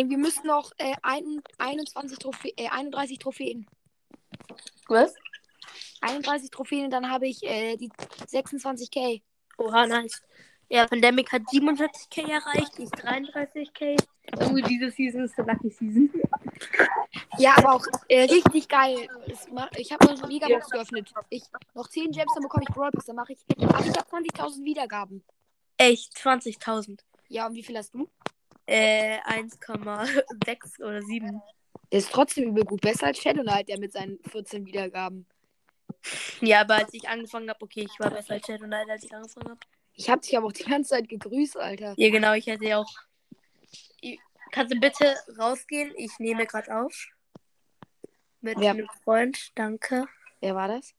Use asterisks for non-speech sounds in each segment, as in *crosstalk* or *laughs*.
Ey, wir müssen noch äh, ein, 21 Trophä äh, 31 Trophäen. Was? 31 Trophäen, dann habe ich äh, die 26k. Oha, nice. Ja, Pandemic hat 47k erreicht, ich 33k. Irgendwie diese Season ist der Lucky Season. Ja, aber auch äh, richtig geil. Ich habe noch eine Megabox geöffnet. Ich noch 10 Gems, dann bekomme ich Brawl Pass. Dann mache ich. Ach, ich habe 20.000 Wiedergaben. Echt, 20.000. Ja, und wie viel hast du? Äh, 1,6 *laughs* oder 7. Der ist trotzdem übel gut. Besser als Shadow Knight, der mit seinen 14 Wiedergaben. Ja, aber als ich angefangen habe, okay, ich war besser als Shadow Knight, als ich angefangen habe. Ich habe dich aber auch die ganze Zeit gegrüßt, Alter. Ja, genau, ich hätte ja auch. Kannst du bitte rausgehen? Ich nehme gerade auf. Mit Ja. einem Freund, danke. Wer war das?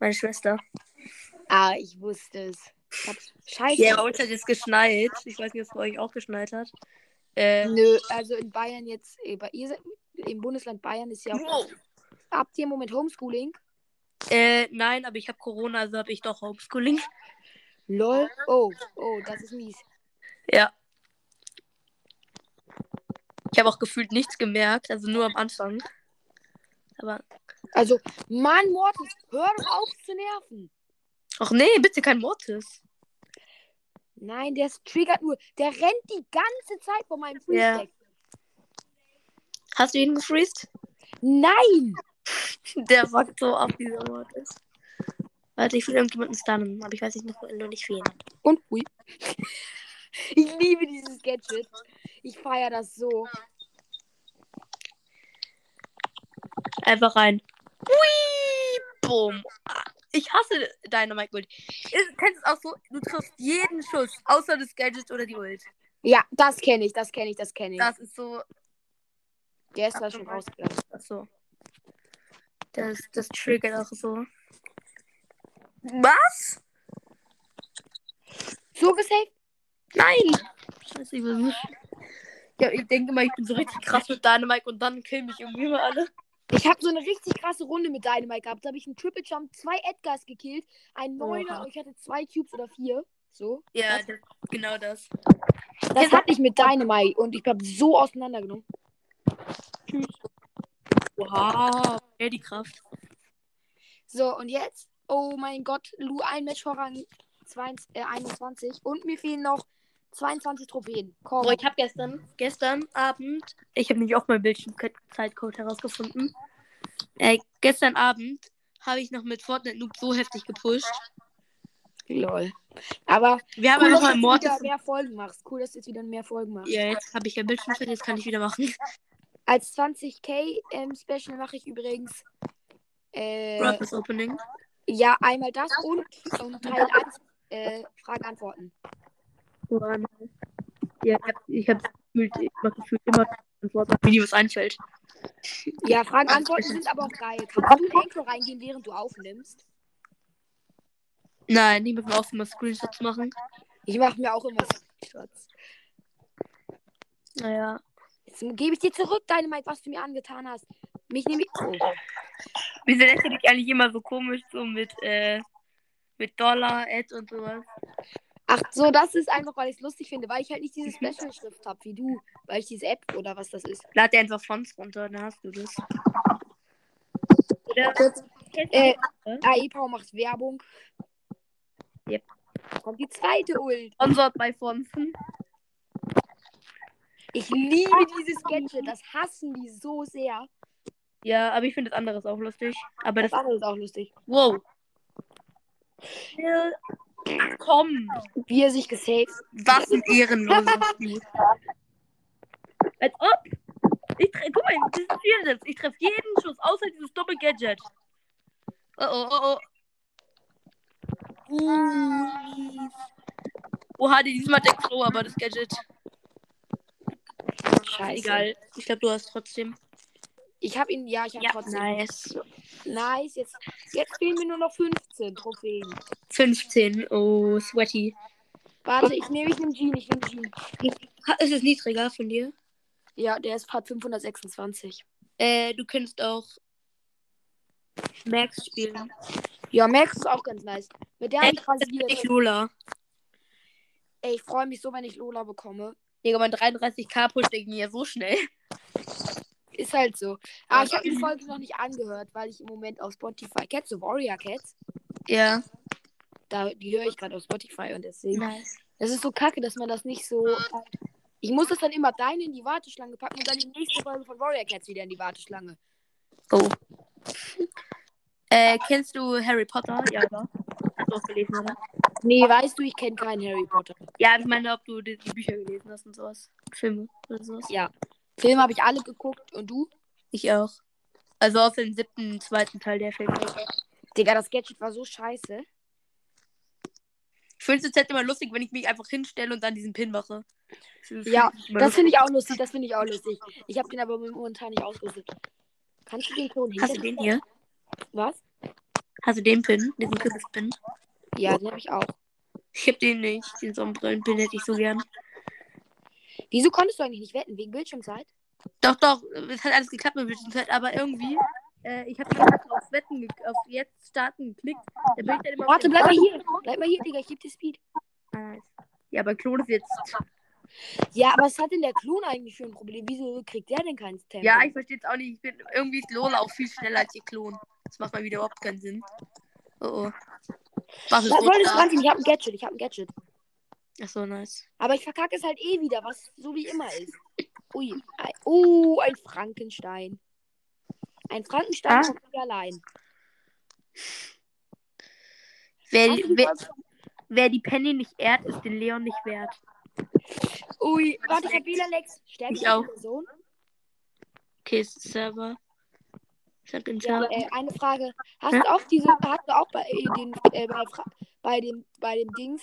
Meine Schwester. Ah, ich wusste es. Scheiße. Ja, bei uns hat es geschneit. Ich weiß nicht, ob es bei euch auch geschneit hat. Äh, Nö, also in Bayern jetzt, äh, bei ihr seid- im Bundesland Bayern ist ja auch. wow. Habt ihr im Moment Homeschooling? äh, nein, aber ich habe Corona, also habe ich doch Homeschooling. Lol. Oh, oh, das ist mies. Ja. Ich habe auch gefühlt nichts gemerkt, also nur am Anfang. Aber. Also, Mann, Mortis, hör doch auf zu nerven. Ach nee, bitte kein Mortis. Nein, der ist- triggert nur. Der rennt die ganze Zeit vor meinem Freeze weg. Hast du ihn gefreezed? Nein! *laughs* Der fuckt so ab, dieser Mortis. Warte, ich will irgendjemanden stunnen, aber ich weiß nicht noch noch nicht wen. Und hui. *laughs* Ich liebe dieses Gadget. Ich feiere das so. Einfach rein. Hui! Boom. Ich hasse Dynamite Gold. Ist- Kennst du es auch so? Du triffst jeden Schuss, außer das Gadget oder die Ult. Ja, das kenne ich, das kenne ich, das kenne ich. Das ist so. der ist da schon rausgegangen. Achso. Das, das triggert auch so. Was? So gesaved? Nein! Scheiße, ich weiß nicht. Ja, ich denke immer, ich bin so richtig krass mit Dynamite und dann killen mich irgendwie immer alle. Ich habe so eine richtig krasse Runde mit Dynamite gehabt. Da habe ich einen Triple Jump, zwei Edgars gekillt, einen Neuner und ich hatte zwei Cubes oder vier. So. Ja, Das, genau das. das hatte ich mit Dynamite und ich habe so auseinandergenommen. Wow, ja, die Kraft. So, und jetzt? Oh mein Gott, Lu, ein Match vor Rang 22, äh, 21. Und mir fehlen noch 22 Trophäen. Komm. Boah, ich habe gestern, gestern Abend, ich habe nämlich auch meinen Bildschirmzeitcode herausgefunden. Äh, gestern Abend habe ich noch mit Fortnite Noob so heftig gepusht. Lol. Aber Wir haben cool, dass mal wieder mehr Folgen machst. Cool, dass du jetzt wieder mehr Folgen machst. Ja, jetzt habe ich ja Bildschirmzeit, jetzt kann ich wieder machen. Als 20k ähm, Special mache ich übrigens äh, Brothers Opening. ja einmal das und, und Teil 1 äh, Fragen-Antworten. Ja, ich habe gefühlt, ich mach gefühlt immer Antworten, wie dir was einfällt. Ja, Fragen-Antworten sind aber auch geil. Kannst du in Anchor reingehen, während du aufnimmst? Nein, ich muss mir auch mal Screenshots machen. Ich mache mir auch immer Screenshots. Naja. Jetzt gebe ich dir zurück, Dynamite, was du mir angetan hast. Mich nehme ich. Oh. Wieso nennst du dich eigentlich immer so komisch, so mit, äh, mit Dollar, Ad und sowas? Ach so, das ist einfach, weil ich es lustig finde, weil ich halt nicht diese Special-Schrift habe wie du. Weil ich diese App oder was das ist. Lad dir einfach Fonts runter, dann hast du das. Oder? Äh, AE-Power macht Werbung. Yep. Kommt die zweite Ult. Sponsored bei Fonsen. Ich liebe dieses Gadget. Das hassen die so sehr. Ja, aber ich finde das andere ist auch lustig. Aber Das das. andere ist auch lustig. Wow. Ja, komm. Wie er sich gesaved. Was ein ehrenloser Spiel. *laughs* Als ob. Ich tre- Guck mal, das ist viel selbst. Ich treffe jeden Schuss, außer dieses Doppel-Gadget. Oh oh oh oh. Uh. Oha, diesmal der Klo, aber das Gadget. Scheiße. Egal. Ich glaube, du hast trotzdem. Ich habe ihn, ja, ich habe trotzdem. nice. Nice. Jetzt, jetzt fehlen mir nur noch 15 Trophäen. 15. Oh, sweaty. Warte, ich nehme ich nehme Jean. Ich nehme Jean. Ist es niedriger von dir? Ja, der ist Part 526. Äh, du könntest auch Max spielen. Ja, Max ist auch ganz nice. Mit der habe ich ist rasiert. nicht Lola. Ey, ich freue mich so, wenn ich Lola bekomme. Digga, mein 33k Push, der ging ja so schnell. Ist halt so. Aber ich habe die Folge noch nicht angehört, weil ich im Moment auf Spotify. Kennst du Warrior Cats? Ja. Da, die höre ich gerade auf Spotify und deswegen. Nice. Das ist so kacke, dass man das nicht so. Ich muss das dann immer deine in die Warteschlange packen und dann die nächste Folge von Warrior Cats wieder in die Warteschlange. Oh. Äh, kennst du Harry Potter? Ja, oder? Hast du auch gelesen, oder? Nee, weißt du, ich kenne keinen Harry Potter. Ja, ich meine, ob du die, die Bücher gelesen hast und sowas. Filme oder sowas. Ja. Filme habe ich alle geguckt und du? Ich auch. Also aus dem siebten, zweiten Teil der Filme. Digga, das Gadget war so scheiße. Ich finde es jetzt halt immer lustig, wenn ich mich einfach hinstelle und dann diesen Pin mache. Ja, Das finde ich auch lustig, das finde ich auch lustig. Ich habe den aber momentan nicht ausgerüstet. Kannst du den Klon Hast du den hier? Was? Hast du den Pin? Diesen Kürbispin? Ja, den habe ich auch. Ich hab den nicht. Den Sonnenbrillenpin hätte ich so gern. Wieso konntest du eigentlich nicht wetten? Wegen Bildschirmzeit? Doch, doch. Es hat alles geklappt mit Bildschirmzeit, aber irgendwie. Äh, ich habe auf Wetten, auf jetzt starten geklickt. Da bin ich dann immer Warte, bleib mal hier. Bleib mal hier, Digga. Ich geb dir Speed. Nice. Ja, aber Klon ist jetzt. Ja, aber was hat denn der Klon eigentlich für ein Problem? Wieso kriegt der denn keinen Tempo? Ja, ich verstehe es auch nicht. Ich bin, irgendwie ist Lola auch viel schneller als ihr Klon. Das macht mal wieder überhaupt keinen Sinn. Oh oh. Was ist das? Ich hab ein Gadget. Ich hab ein Gadget. Achso, nice. Aber ich verkacke es halt eh wieder, was so wie immer ist. Ui. Ein, oh, *laughs* ein Frankenstein. Ein Frankenstein Ah. von mir allein. Wer, wer, wer die Penny nicht ehrt, ist den Leon nicht wert. Ui, warte, ich hab wieder Lex. Stärke Ich auch. Person. Okay, ist Server. Sag den Ja, Server. äh, eine Frage. Hast Hä? du auch diese, hast du auch bei äh, den, äh, bei, bei dem, bei dem Dings,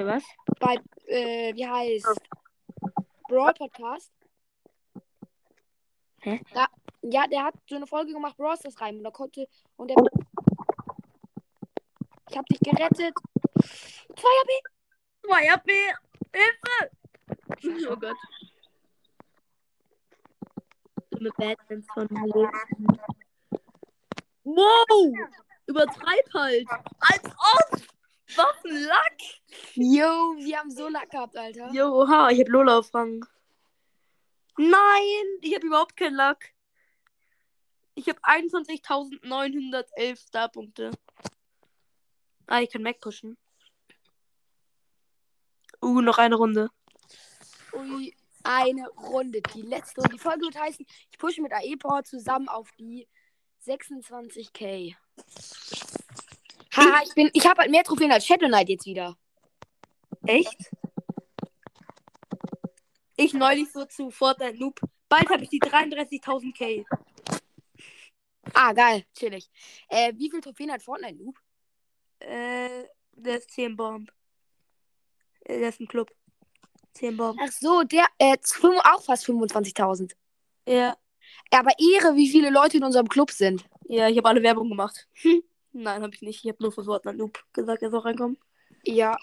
Für was? bei, äh, wie heißt, Brawl Podcast? Hä? Da, ja, der hat so eine Folge gemacht, Brawl Stars rein und da konnte, und der, ich hab dich gerettet. Zweier B. Feuer B! Hilfe! Oh Gott. Mit Batmans von Leben. Wow! Übertreib halt! Als ob! Was ein Lack! Yo, wir haben so Lack gehabt, Alter. Jo, oha, ich hab Lola auf Rang. Nein, ich hab überhaupt keinen Lack. Ich hab 21.911 Starpunkte. Ah, ich kann Mac pushen. Uh, noch eine Runde. Ui, eine Runde. Die letzte Runde. Die Folge wird heißen, ich pushe mit AE Power zusammen auf die 26k. Haha, ich bin, ich habe halt mehr Trophäen als Shadow Knight jetzt wieder. Echt? Ich neulich so zu Fortnite Noob. Bald habe ich die 33.000 K. Ah, geil, chillig. Äh, wie viel Trophäen hat Fortnite Noob? Äh, der ist 10 Bomb. Äh, Der ist ein Club. 10 Bomb. Ach so, der, äh, auch fast 25.000. Ja. Aber Ehre, wie viele Leute in unserem Club sind. Ja, ich habe alle Werbung gemacht. *laughs* Nein, habe ich nicht. Ich habe nur für Fortnite Noob gesagt, er soll reinkommen. Ja.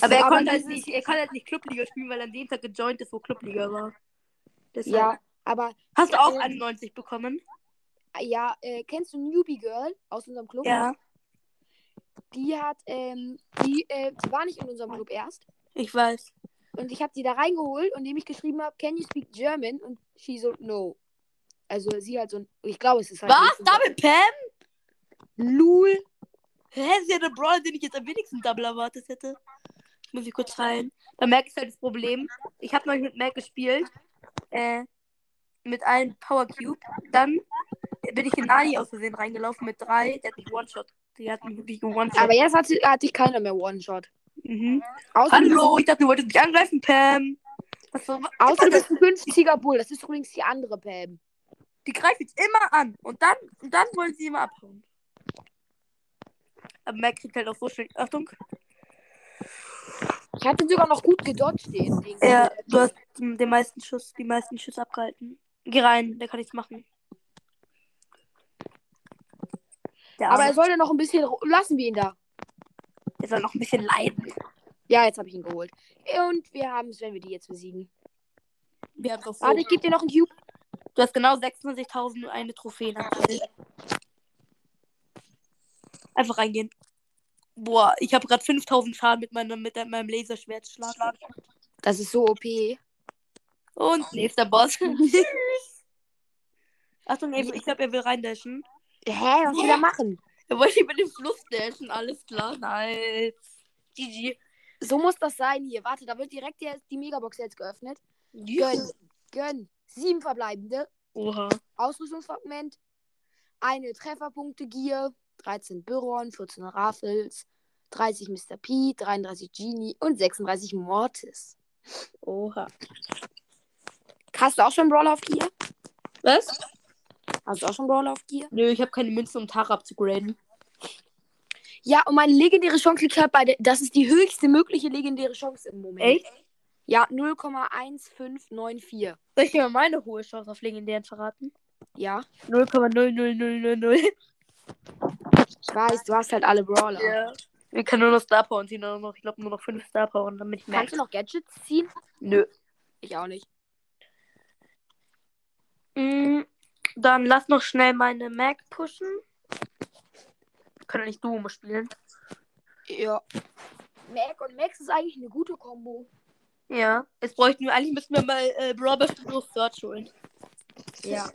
Aber so, er konnte halt nicht, er kann halt nicht Clubliga spielen, weil er an dem Tag gejoint ist, wo Clubliga war. Deshalb. Ja, aber, Hast du auch ähm, 91 bekommen? ja, äh, kennst du Newbie Girl aus unserem Club? Ja. Die hat, ähm, die, äh, die war nicht in unserem Club erst. Ich weiß. Und ich habe sie da reingeholt und indem ich geschrieben habe, can you speak German? Und she so, no. Also sie halt so ein, ich glaube, es ist halt. Was? Double Pam? Lul. Hä, ist ja der Brawler, den ich jetzt am wenigsten Double erwartet hätte. Ich muss ich kurz rein. Bei Mac ist halt das Problem. Ich habe neulich mit Mac gespielt. Äh, mit einem Power Cube. Dann bin ich in Nani aus Versehen reingelaufen mit drei. Der hat mich One-Shot. Die hat mich wirklich one-shot. Aber jetzt hatte, hatte ich keiner mehr One-Shot. Mhm. Außer, Hallo, ich dachte, du wolltest mich angreifen, Pam. Was so, außer du bist ein 50er Bull. Das ist übrigens die andere Pam. die greifen jetzt immer an. Und dann, und dann wollen sie immer abhauen. Aber Mac kriegt halt auch so schnell. Achtung. Ich hatte sogar noch gut gedodged den Ding. Ja, du hast den meisten Schuss, die meisten Schüsse abgehalten. Geh rein, der kann nichts machen. Der Aber er sollte noch ein bisschen. Lassen wir ihn da. der soll noch ein bisschen leiden. Ja, jetzt habe ich ihn geholt. Und wir haben es, wenn wir die jetzt besiegen. Wir haben doch so. Warte, ich gebe dir noch einen Cube. Du hast genau 26.000 und eine Trophäe. aktuell. Einfach reingehen. Boah, ich habe gerade 5000 Schaden mit meinem, mit meinem Laserschwertschlag. Das ist so OP. Und nächster Boss. *laughs* Achtung, ey, ich glaube, er will reindashen. Hä, was will er *laughs* machen? Er wollte über den Fluss dashen, alles klar. Nice. GG. So muss das sein hier. Warte, da wird direkt die, die Megabox jetzt geöffnet. Gönn. Gönn. Sieben verbleibende. Oha. Ausrüstungsfragment. Eine Trefferpunkte Gier. 13 Byron, 14 Raffles, 30 Mr. P, 33 Genie und 36 Mortis. Oha. Hast du auch schon Brawler auf Gier? Was? Hast du auch schon Brawler auf Gier? Nö, ich habe keine Münzen, um Tara abzugraden. Ja, und meine legendäre Chance liegt halt bei der. Das ist die höchste mögliche legendäre Chance im Moment. Echt? Ja, 0,1594. Soll ich dir mal meine hohe Chance auf legendären verraten? Ja, 0,00000. Ich weiß, du hast halt alle Brawler. Ja. Wir können nur noch Star Power ziehen, nur noch, ich glaube nur noch 5 Star Power und dann bin ich Kannst du noch Gadgets ziehen? Nö. Ich auch nicht. Mm, dann lass noch schnell meine Mac pushen. Können nicht Duo spielen. Ja. Mac und Max ist eigentlich eine gute Kombo. Ja. Jetzt bräuchten wir, eigentlich müssten wir mal äh, Robert Search holen. Ja.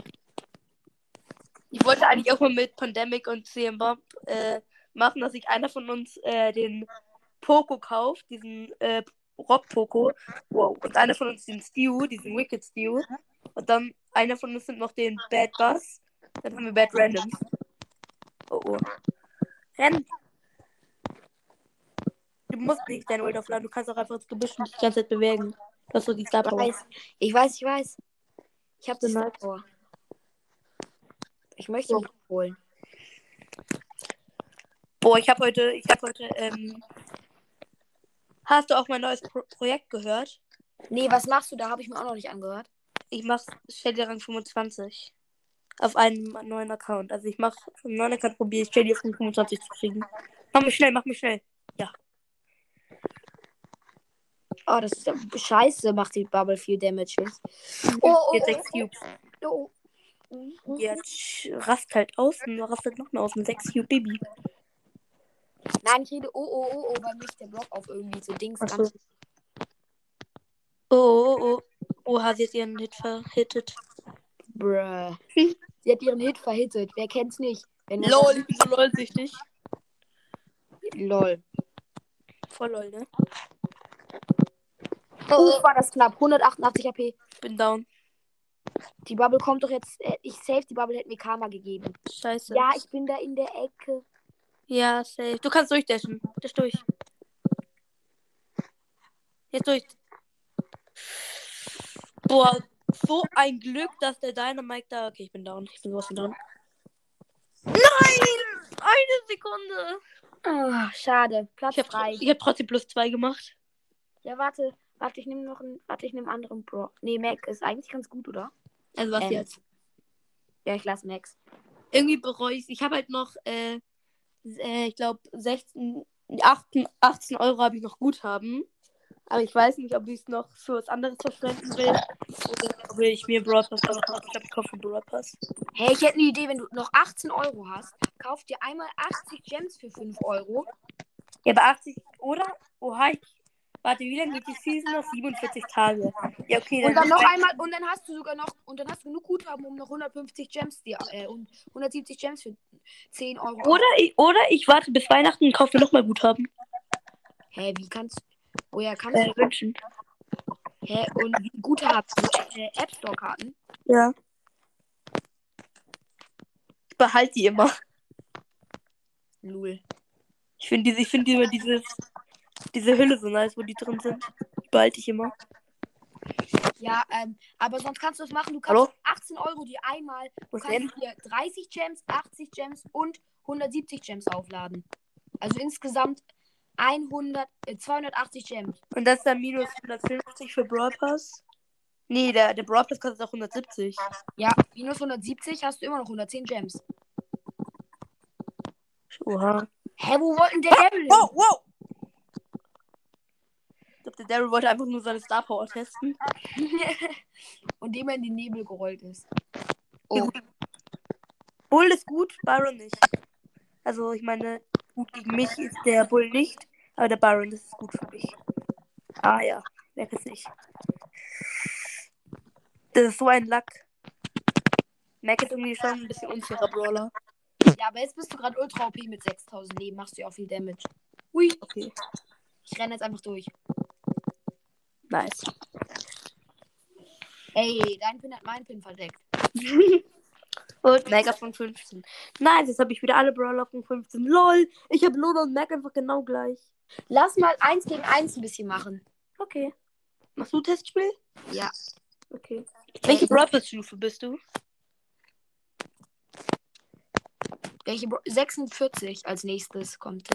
Ich wollte eigentlich auch mal mit Pandemic und CM Bob äh, machen, dass sich einer von uns äh, den Poco kauft, diesen äh, Rock Poco. Wow. Und einer von uns den Stew, diesen Wicked Stew. Und dann einer von uns nimmt noch den Bad Buzz. Dann haben wir Bad Randoms. Oh oh. Renn! Du musst nicht dein Ult aufladen, du kannst auch einfach das Gebüsch nicht die ganze Zeit bewegen. Du hast so die Star Ich Power. weiß, ich weiß, ich weiß. Ich habe das Nice. vor. Ich möchte ihn holen. Boah, ich habe heute, ich habe heute, ähm. Hast du auch mein neues Pro Projekt gehört? Nee, was machst du da? Habe ich mir auch noch nicht angehört. Ich mache Shelly Rang 25. Auf einem neuen Account. Also ich mache auf einem neuen Account probiere ich auf 25 zu kriegen. Mach mich schnell, mach mich schnell. Oh, das ist ja scheiße, macht die Bubble viel Damage. jetzt. Oh, oh, oh, 6 Cubes. oh, oh. Jetzt rast halt aus und rastet noch mehr aus mit 6 Cube Baby. Nein, ich rede oh, oh, oh, oh, weil mich der Block auf irgendwie so Dings Ach so. ganz. Oh, oh, oh. Oha, sie hat ihren Hit verhittet. Bruh. Sie hat ihren Hit verhittet. Wer kennt's nicht? Wenn LOL, ich bin so LOL-süchtig. Lol. Voll LOL, ne? Oh, war das knapp. 188 AP. Ich bin down. Die Bubble kommt doch jetzt. äh, Ich safe, die Bubble hätte mir Karma gegeben. Scheiße. Ja, ich bin da in der Ecke. Ja, safe. Du kannst durchdashen. Dash durch. Jetzt durch. Boah, so ein Glück, dass der Dynamite da. Okay, ich bin down. Ich bin sowas von down. Nein! Eine Sekunde. Ah, schade. Platz Ich habe frei. ich hab trotzdem plus zwei gemacht. Ja, warte. Warte, ich nehme noch einen. Warte, ich nehme einen anderen Pro. Nee, Mac ist eigentlich ganz gut, oder? Also was Ähm, jetzt? Ja, ich lasse Max. Irgendwie bereue ich Ich habe halt noch, äh, äh ich glaube, 16, 18, 18 Euro habe ich noch Guthaben. Aber ich weiß nicht, ob ich es noch für was anderes verschwenden will. Oder ob ich mir Broad Pass kaufe. Ich glaube, ich kaufe Broad Pass. Hey, ich hätte eine Idee, wenn du noch 18 Euro hast, kauf dir einmal 80 Gems für 5 Euro. Ja, bei 80, oder? Oha, ich, warte, wie lange geht die Season noch? 47 Tage. Ja, okay. Und dann noch einmal, und dann hast du sogar noch, und dann hast du genug Guthaben, um noch 150 Gems dir, äh, und 170 Gems für 10 Euro. Oder ich, oder ich warte bis Weihnachten und kaufe mir nochmal Guthaben. Hä, wie kannst Woher kannst Äh, wünschen. du? Hä, und wie Guthaben? Äh, App Store Karten? Ja. Ich behalte die immer. Lul. Ich finde diese, ich finde immer dieses, diese Hülle so nice, wo die drin sind. Die behalte ich immer. Ja, ähm, aber sonst kannst du es machen. Du Hallo? kannst 18 Euro dir einmal, du Was kannst dir 30 Gems, 80 Gems und 170 Gems aufladen. Also insgesamt 100, äh, 280 Gems. Und das ist dann minus 150 für Brawl Pass. Nee, der, der Brawl Pass kostet auch 170. Ja, minus 170 hast du immer noch 110 Gems. Oha. Hä, wo wollten der Devil? Wow, wow! Ich glaube, der Daryl wollte einfach nur seine Star Power testen. *laughs* Und dem er in den Nebel gerollt ist. Oh. Bull ist gut, Byron nicht. Also, ich meine, gut gegen mich ist der Bull nicht, aber der Byron das ist gut für mich. Ah ja. Merk es nicht. Das ist so ein Lack. Mac ist irgendwie schon ein bisschen unfairer Brawler. Ja, aber jetzt bist du gerade ultra OP mit 6000 Leben. Machst du ja auch viel Damage. Ui. Okay. Ich renne jetzt einfach durch. Nice. Ey, dein Pin hat meinen Pin verdeckt. *laughs* Und Mega von 15. Nice, jetzt habe ich wieder alle Brawler von 15. LOL, ich habe Lola und Mac einfach genau gleich. Lass mal eins gegen eins ein bisschen machen. Okay. Machst du Testspiel? Ja. Okay. Welche Brawl-Stufe bist du? Welche Bro 46 als nächstes kommt.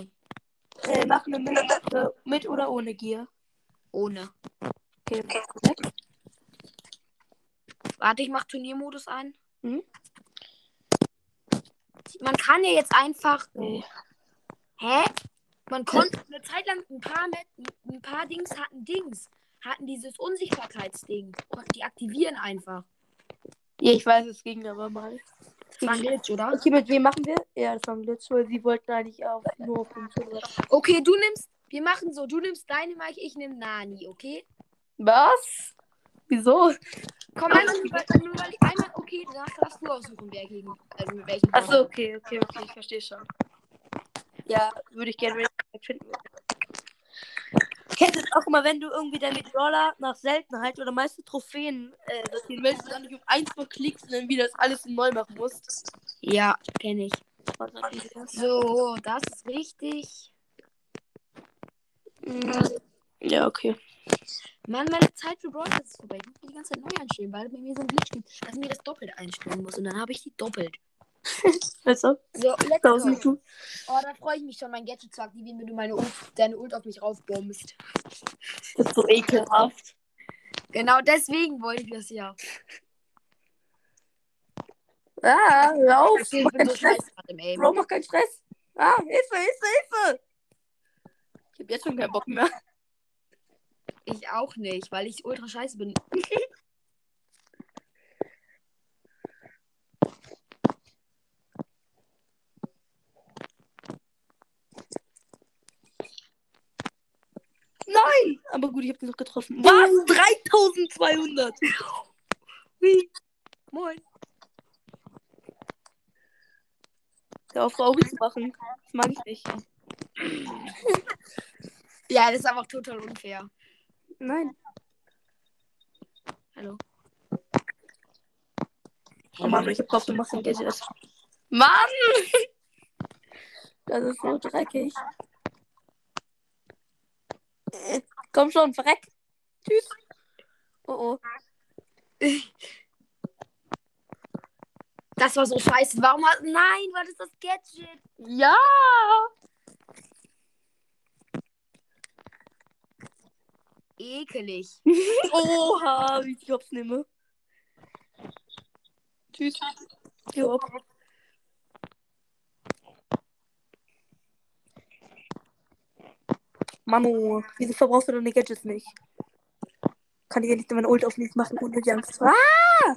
Äh, machen wir mit, äh, mit oder ohne Gear? Ohne. Okay. Warte, ich mach Turniermodus ein. Mhm. Man kann ja jetzt einfach. Nee. Hä? Man konnte eine Zeit lang ein paar, ein paar Dings hatten Dings. Hatten dieses Unsichtbarkeitsding. Konnten die aktivieren einfach. Ja, ich weiß, es ging aber mal. Das war ein Glitch, oder? Okay, mit wem machen wir? Ja, das war ein Glitch, weil sie wollten eigentlich auch nur auf den. Okay, du nimmst. Wir machen so. Du nimmst deine Mike, ich nehme Nani, okay? Was? Wieso? Komm einfach nur, nur weil ich einmal. Okay, danach darfst du aussuchen, wer gegen. Also mit welchem. Achso, okay, okay, okay, ich verstehe schon. Ja, würde ich gerne finden. Kennst du das auch immer, wenn du irgendwie deine Brawler nach Seltenheit oder meiste Trophäen äh, sortieren willst, und dann nicht um eins klickst und dann wieder das alles neu machen musst? Ja, kenne ich. So, das ist richtig. Ja, okay. Mann, meine Zeit für Brawl ist vorbei. Ich muss die ganze Zeit neu einstellen, weil bei mir so ein Glitch gibt, dass ich mir das doppelt einstellen muss. Und dann habe ich die doppelt. *laughs* Also, So, let's go. du. Oh, da freue ich mich schon, mein Gadget zu aktivieren, wenn du meine Ult, deine Ult auf mich raufbombst. Das ist so ekelhaft. Genau deswegen wollte ich das ja. Ah, hör auf. Okay, ich bin so gerade im Aim. Bro, mach keinen Stress. Ah, Hilfe, Hilfe, Hilfe. Ich hab jetzt schon keinen Bock mehr. Ich auch nicht, weil ich ultra scheiße bin. Nein! Aber gut, ich hab den noch getroffen. Was? *laughs* 3200! Wie? Moin. Der auf traurig zu machen. Das mag ich nicht. *clears throat* Ja, das ist aber auch total unfair. Nein. Hallo. Oh Mann, ich hab gehofft, du machst ein Gadget. Mann! *laughs* Das ist so dreckig. Äh, Komm schon, verreck. Tschüss. Oh oh. Das war so scheiße. Warum hat. Nein, was ist das Gadget? Ja! Ekelig. *laughs* Oha, wie ich Hops nehme. Tschüss. Jo. Mano, wieso verbrauchst du deine Gadgets nicht? Kann ich ja nicht meine Ult auf mich machen, ohne die Angst zu haben. Ah!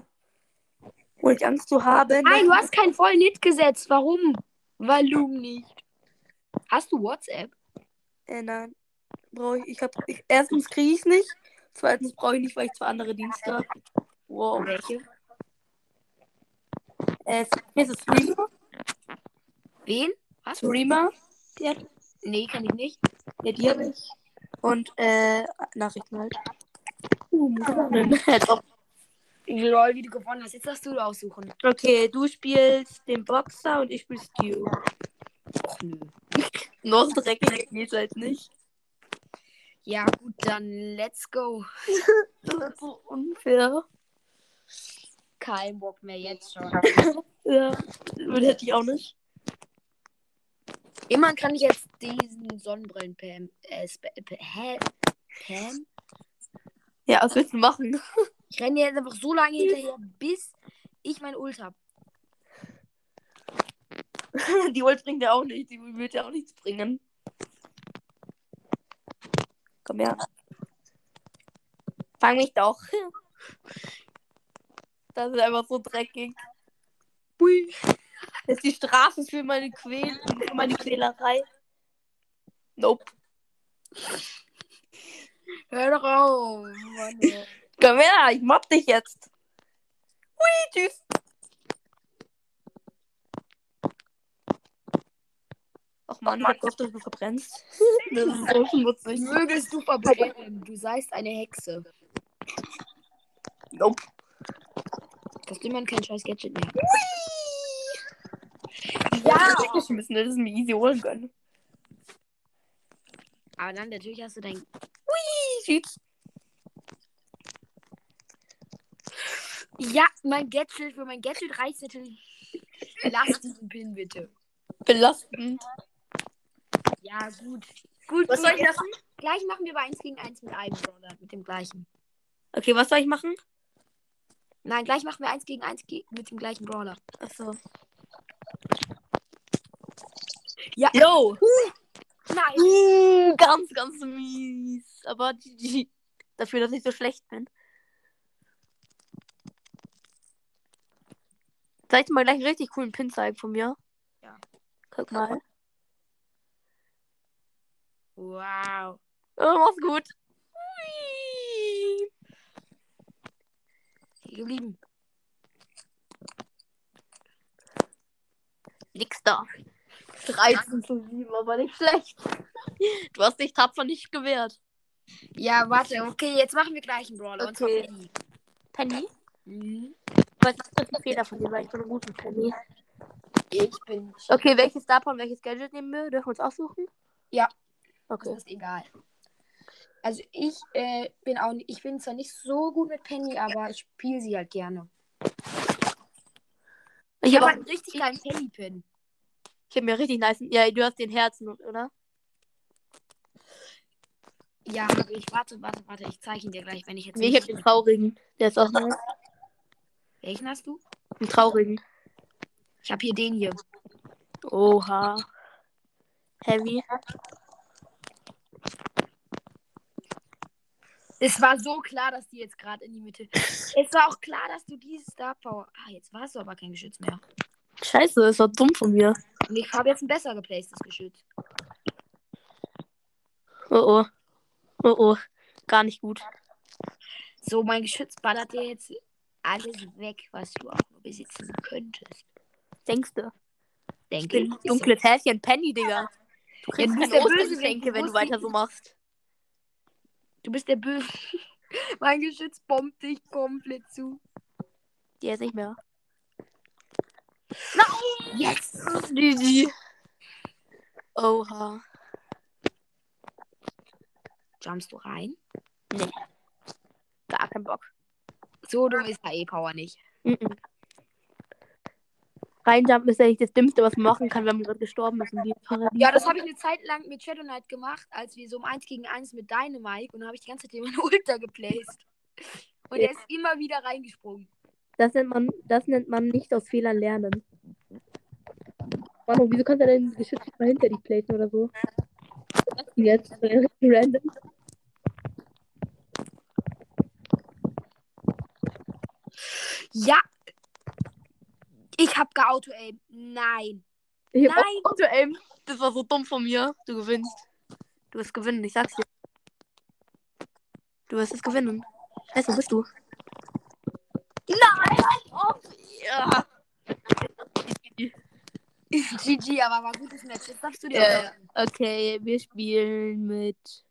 Ohne die Angst zu haben. Nein, du hast keinen vollen Hit gesetzt. Warum? Warum nicht? Hast du WhatsApp? Äh, nein. Brauche ich. Ich hab. Ich, erstens kriege ich nicht. Zweitens brauche ich nicht, weil ich zwei andere Dienste habe. Wow. Welche? Äh, hier ist es Streamer. Wen? Was? Streamer. Die hat, Nee, kann ich nicht. ja, die habe ich. Und, äh, Nachrichten halt. Uh. *laughs* Lol, wie du gewonnen hast. Jetzt darfst du aussuchen. okay, du spielst den Boxer und ich spiel Stu. Och nö. *laughs* Noch dreckig geht's halt nicht. Ja, gut, dann let's go. Das *laughs* ist so unfair. Kein Bock mehr jetzt schon. Ja, das hätte ich auch nicht. Immerhin kann ich jetzt diesen Sonnenbrillen-Pam. Äh, Sp- P- hä? Pam? Ja, was willst du machen? *laughs* Ich renne jetzt einfach so lange hinterher, bis ich mein Ult hab. Die Ult bringt ja auch nicht. Die wird ja auch nichts bringen. Komm her. Fang mich doch. Das ist einfach so dreckig. Hui. Das ist die Strafe für meine, Quäl für meine Quälerei. Nope. Hör doch auf. Mann. Komm her, ich mobb dich jetzt. Hui, tschüss. Ach man, ich hab gehofft, dass du verbrennst. *laughs* das ist so schmutzig. Mögest du verbrennen. Du seist eine Hexe. Nope. Das ist immer kein scheiß Gadget mehr. Ja. Wir müssen das mir easy holen können. Aber dann natürlich hast du dein. Hui, tschüss. Ja, mein Gadget. Für mein Gadget reicht natürlich. Diesen Pin bitte. Belastend. Ja, gut. Gut, Was gut. soll ich lassen? Gleich machen wir bei 1 gegen 1 mit einem Brawler. Mit dem gleichen. Okay, was soll ich machen? Nein, gleich machen wir 1 gegen 1 ge mit dem gleichen Brawler. Achso. Ja. Yo! Nein. Uh, ganz, ganz mies. Aber GG. Dafür, dass ich so schlecht bin. Soll ich mal gleich einen richtig coolen Pin zeigen von mir? Ja. Guck mal. Wow. Oh, mach's gut. Hui. Hier geblieben. Nix da. 13 zu 7, aber nicht schlecht. Du hast dich tapfer nicht gewehrt. Ja, warte. Okay, jetzt machen wir gleich einen Brawler. Und Okay. Penny. Penny? Mhm. Was ist das für ein Fehler von dir, weil ich bin eine gute Penny. Ich bin. Okay, welches Star und welches Gadget nehmen wir? Dürfen wir uns aussuchen? Ja. Okay. Das ist egal. Also ich äh, bin auch ich bin zwar nicht so gut mit Penny, aber ich spiele sie halt gerne. Ich Ich habe habe halt einen richtig geilen Penny-Pin. ich hab mir richtig nice. Ja, du hast den Herzen, oder? Ja, ich warte, warte, warte, ich zeige ihn dir gleich, wenn ich jetzt Nee, ich hab den traurigen. Der ist auch nice. Welchen hast du? Den traurigen. Ich habe hier den hier. Oha. Heavy. Es war so klar, dass die jetzt gerade in die Mitte. Es war auch klar, dass du diese Star Power. Ah, jetzt warst du aber kein Geschütz mehr. Scheiße, das war dumm von mir. Und ich habe jetzt ein besser geplacedes Geschütz. Oh oh. Oh oh. Gar nicht gut. So, mein Geschütz ballert dir jetzt alles weg, was du auch nur besitzen könntest. Denkst du? Ich Denke bin dunkle Häschen Penny, Digga. Du kriegst du bist keine du wenn du weiter so machst. Du bist der Böse. *laughs* mein Geschütz bombt dich komplett zu. Die jetzt nicht mehr. Yes! GG. Oha. Jumpst du rein? Gar kein Bock. So dumm ist HE-Power nicht. Mhm. Reinjumpen ist eigentlich das Dümmste, was man machen kann, wenn man gerade gestorben ist. Ja, das habe ich eine Zeit lang mit Shadow Knight gemacht, als wir so um 1 gegen 1 mit Dynamike und da habe ich die ganze Zeit jemanden *laughs* Ultra geplaced. Und Ja. er ist immer wieder reingesprungen. Das nennt man, das nennt man nicht aus Fehlern lernen. Manu, wieso kannst du dein Geschütz nicht mal hinter dich placen oder so? Jetzt äh, *laughs* random. Ja! Ich habe geauto-aim. Nein. Ich hab Nein. Auto-Aim. Das war so dumm von mir. Du gewinnst. Du wirst gewinnen, ich sag's dir. Du wirst es gewinnen. Scheiße, wo bist du? Nein! Oh, ja. GG, aber war ein gutes Match. Das darfst du dir sagen. Okay, wir spielen mit.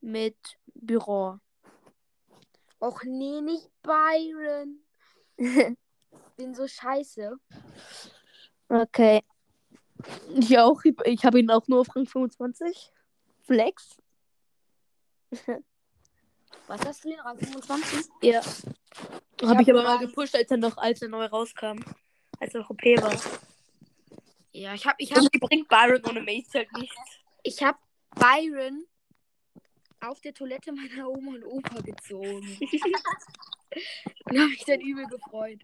Mit Büro. Och nee, nicht Byron. *laughs* Bin so scheiße. Okay. Ich auch. Ich habe ihn auch nur auf Rang 25. Flex. *laughs* Was hast du denn? Rang 25? Ja. Habe ich aber mal gepusht, als er noch, als er neu rauskam. Als er noch OP war. Ja, ich habe ich hab, Und die bringt Byron ohne Mace halt nichts. ich hab Byron auf der Toilette meiner Oma und Opa gezogen. *laughs* und habe mich dann übel gefreut.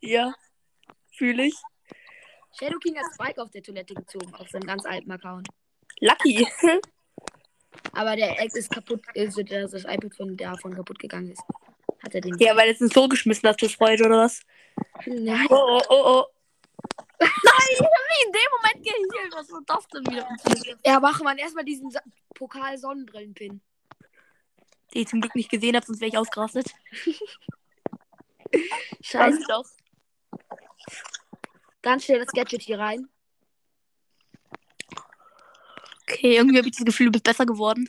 Ja. Fühle ich. Shadow King hat Spike auf der Toilette gezogen, auf seinem ganz alten Account. Lucky. *laughs* Aber der Ex ist kaputt, also das, das iPad von davon kaputt gegangen ist. Hat er den. ja, weil es ihn so geschmissen hast, du Freude, oder was? Nein. Oh, oh, oh, oh. *laughs* in dem Moment geheilt. Was war das denn wieder? Ja, mache man erstmal diesen Sa Pokal-Sonnenbrillen-Pin. Die ich zum Glück nicht gesehen habe, sonst wäre ich ausgerastet. *laughs* Scheiße. doch. Ganz schnell das Gadget hier rein. Okay, irgendwie habe ich das Gefühl, du bist besser geworden.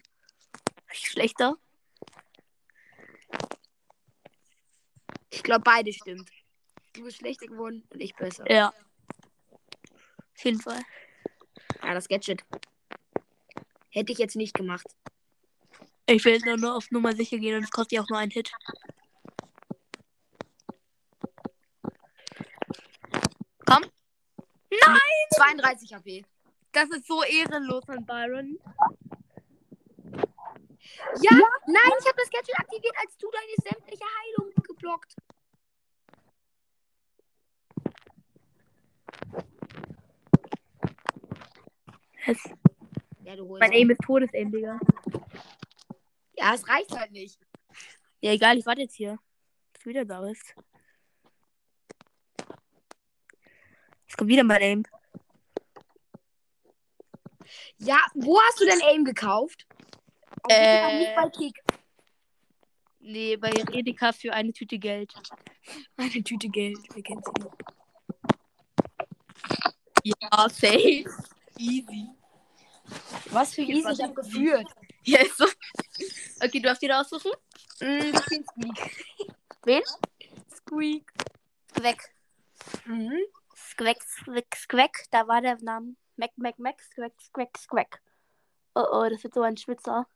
Ich schlechter. Ich glaube, beide stimmt. Du bist schlechter geworden und ich besser. Ja. Auf jeden Fall. Ja, das Gadget. Hätte ich jetzt nicht gemacht. Ich will nur, nur auf Nummer sicher gehen und es kostet ja auch nur einen Hit. Komm. 32 HP. Das ist so ehrenlos von Byron. Ja, nein, ich habe das Gadget aktiviert, als du deine sämtliche Heilung geblockt. Es, Ja, du holst. mein Aim ist Todesaim, Digga. Ja, es reicht halt nicht. Ja, egal, ich warte jetzt hier. Bis du wieder da bist. Es kommt wieder mein Aim. Ja, wo hast du denn Aim gekauft? Auf Äh. Nicht bei Kick. Nee, bei Edeka für eine Tüte Geld. *laughs* Eine Tüte Geld. Wir kennen sie nicht. Ja, safe. Easy. Was für easy, ich das geführt. Ja, ist so. Okay, du darfst wieder aussuchen. Mm, ich bin Squeak. Wen? Squeak. Weg. Mhm. Squack, Squack, Squack. Da war der Name. Mac, Mac, Mac, Squack, Squack, Squack. Oh, oh, das wird so ein Schwitzer.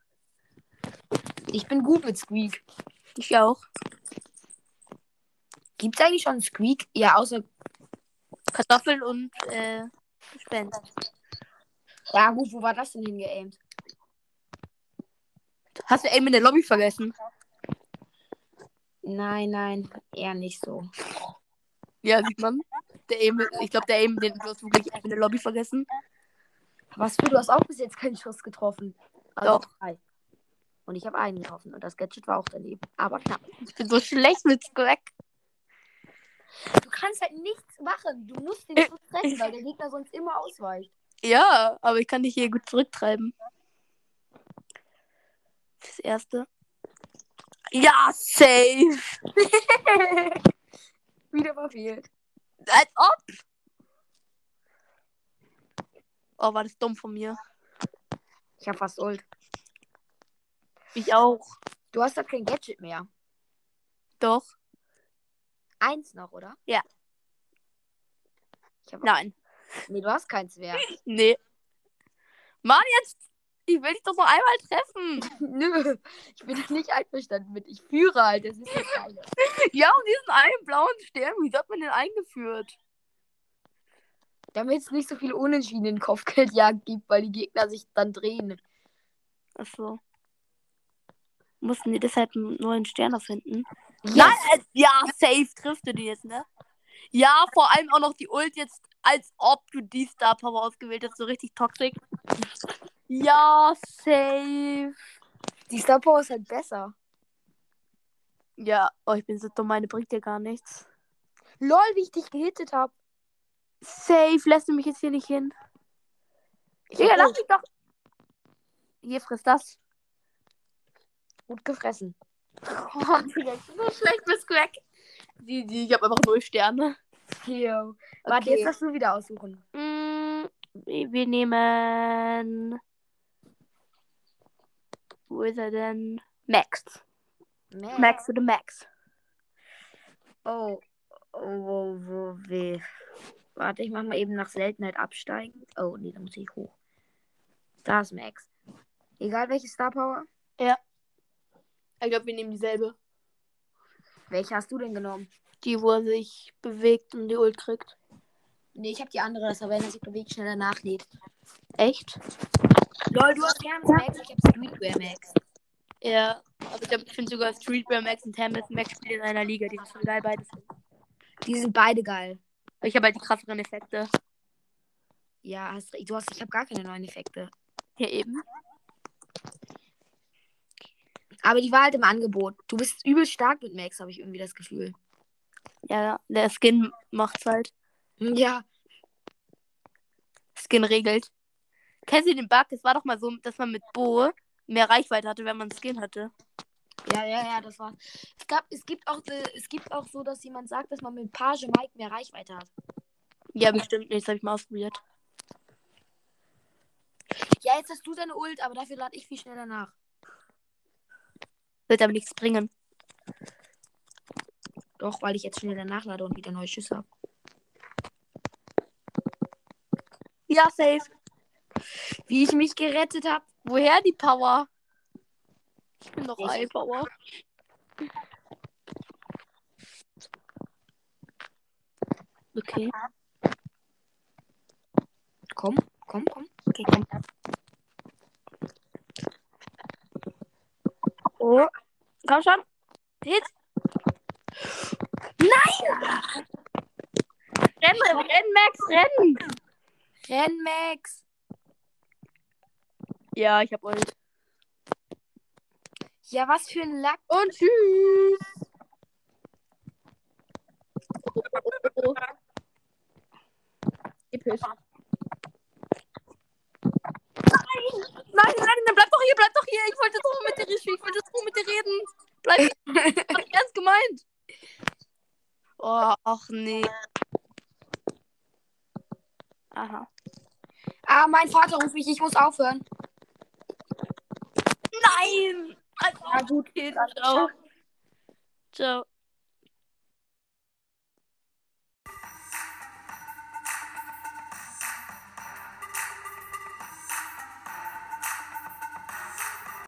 Ich bin gut mit Squeak. Ich auch. Gibt's eigentlich schon Squeak? Ja, außer. Kartoffeln und äh, Gespenst. Ja, gut, wo war das denn hingeaimt? Hast du Aim in der Lobby vergessen? Nein, nein, eher nicht so. Ja, sieht man. Der Aim, ich glaube, der Aim, den du hast wirklich in der Lobby vergessen. Was für, du hast auch bis jetzt keinen Schuss getroffen. Also Doch. drei. Und ich habe einen getroffen. Und das Gadget war auch daneben. Aber knapp. Ich bin so schlecht mit Squack. Du kannst halt nichts machen. Du musst den Schuss treffen, weil der Gegner sonst immer ausweicht. Ja, aber ich kann dich hier gut zurücktreiben. Das erste. Ja, safe. *laughs* Wieder verfehlt. Als ob. Oh, war das dumm von mir. Ich habe fast Ult. Ich auch. Du hast doch kein Gadget mehr. Doch. Eins noch, oder? Ja. Hab Nein. Nee, du hast keins mehr. *laughs* Nee. Mann, jetzt. Ich will dich doch noch einmal treffen. *laughs* Nö, ich bin nicht einverstanden mit. Ich führe halt. Das ist das Geile. *laughs* Ja, und diesen einen blauen Stern, wie hat man den eingeführt? Damit es nicht so viel Unentschieden in Kopfgeldjagd gibt, weil die Gegner sich dann drehen. Achso. Mussten die deshalb einen neuen Stern erfinden? Yes. Nein, äh, ja, safe trifft du die jetzt, ne? Ja, vor allem auch noch die Ult jetzt, als ob du die Star Power ausgewählt hast, so richtig toxisch. Ja, safe. Die Star Power ist halt besser. Ja, oh, ich bin so dumm, meine bringt dir gar nichts. Lol, wie ich dich gehittet habe. Safe, lässt du mich jetzt hier nicht hin? Digga, lass mich doch. Hier, friss das. Gut gefressen. *laughs* Oh, Digga, so schlecht bis Crack. Die, die, ich hab einfach null Sterne. Yo. Warte, Okay. jetzt darfst du wieder aussuchen. Mm, wir nehmen. Wo ist er denn? Max. Max. Max the Max. Oh. Oh, wo, wo, weh. Warte, ich mach mal eben nach Seltenheit absteigen. Oh, nee, da muss ich hoch. Da ist Max. Egal welche Star Power. Ich glaube, wir nehmen dieselbe. Welche hast du denn genommen? Die, wo er sich bewegt und die Ult kriegt. Nee, ich habe die andere, dass er, wenn er sich bewegt, schneller nachlädt. Echt? Lol, du hast Hermes Max, ich hab Streetwear Max. Ja. Aber ich glaube, ich finde sogar Streetwear Max und Hamilton Max spielen in einer Liga. Die sind voll geil beides. Die sind beide geil. Aber ich habe halt die krasseren Effekte. Ja, hast. Du hast, ich habe gar keine neuen Effekte. Hier eben. Aber die war halt im Angebot. Du bist übel stark mit Max, habe ich irgendwie das Gefühl. Ja, der Skin macht's halt. Ja. Skin regelt. Kennst du den Bug? Es war doch mal so, dass man mit Bo mehr Reichweite hatte, wenn man Skin hatte. Ja, ja, ja, das war's. Es, gab, es, gibt auch, äh, es gibt auch so, dass jemand sagt, dass man mit Page Mike mehr Reichweite hat. Ja, bestimmt. nicht. Das habe ich mal ausprobiert. Ja, jetzt hast du deine Ult, aber dafür lade ich viel schneller nach. Wird aber nichts bringen. Doch, weil ich jetzt schneller nachlade und wieder neue Schüsse habe. Ja, safe. Wie ich mich gerettet habe. Woher die Power? Ich bin doch High Power. Okay. Komm, komm, komm. Okay, komm. Oh. Komm schon. Hit. Nein! Renn, renn, Max, renn! Renn, Max. Ja, ich hab Ult. Ja, was für ein Lack. Und tschüss! Oh, oh, oh, oh. Episch. Nein, nein, nein, bleib doch hier, bleib doch hier. Ich wollte jetzt mit dir reden. Ich wollte nur mit dir reden. Bleib ich ernst gemeint. Oh, ach nee. Aha. Ah, mein Vater ruft mich, ich muss aufhören. Nein! Also, Ja, gut. okay, ciao. Ciao.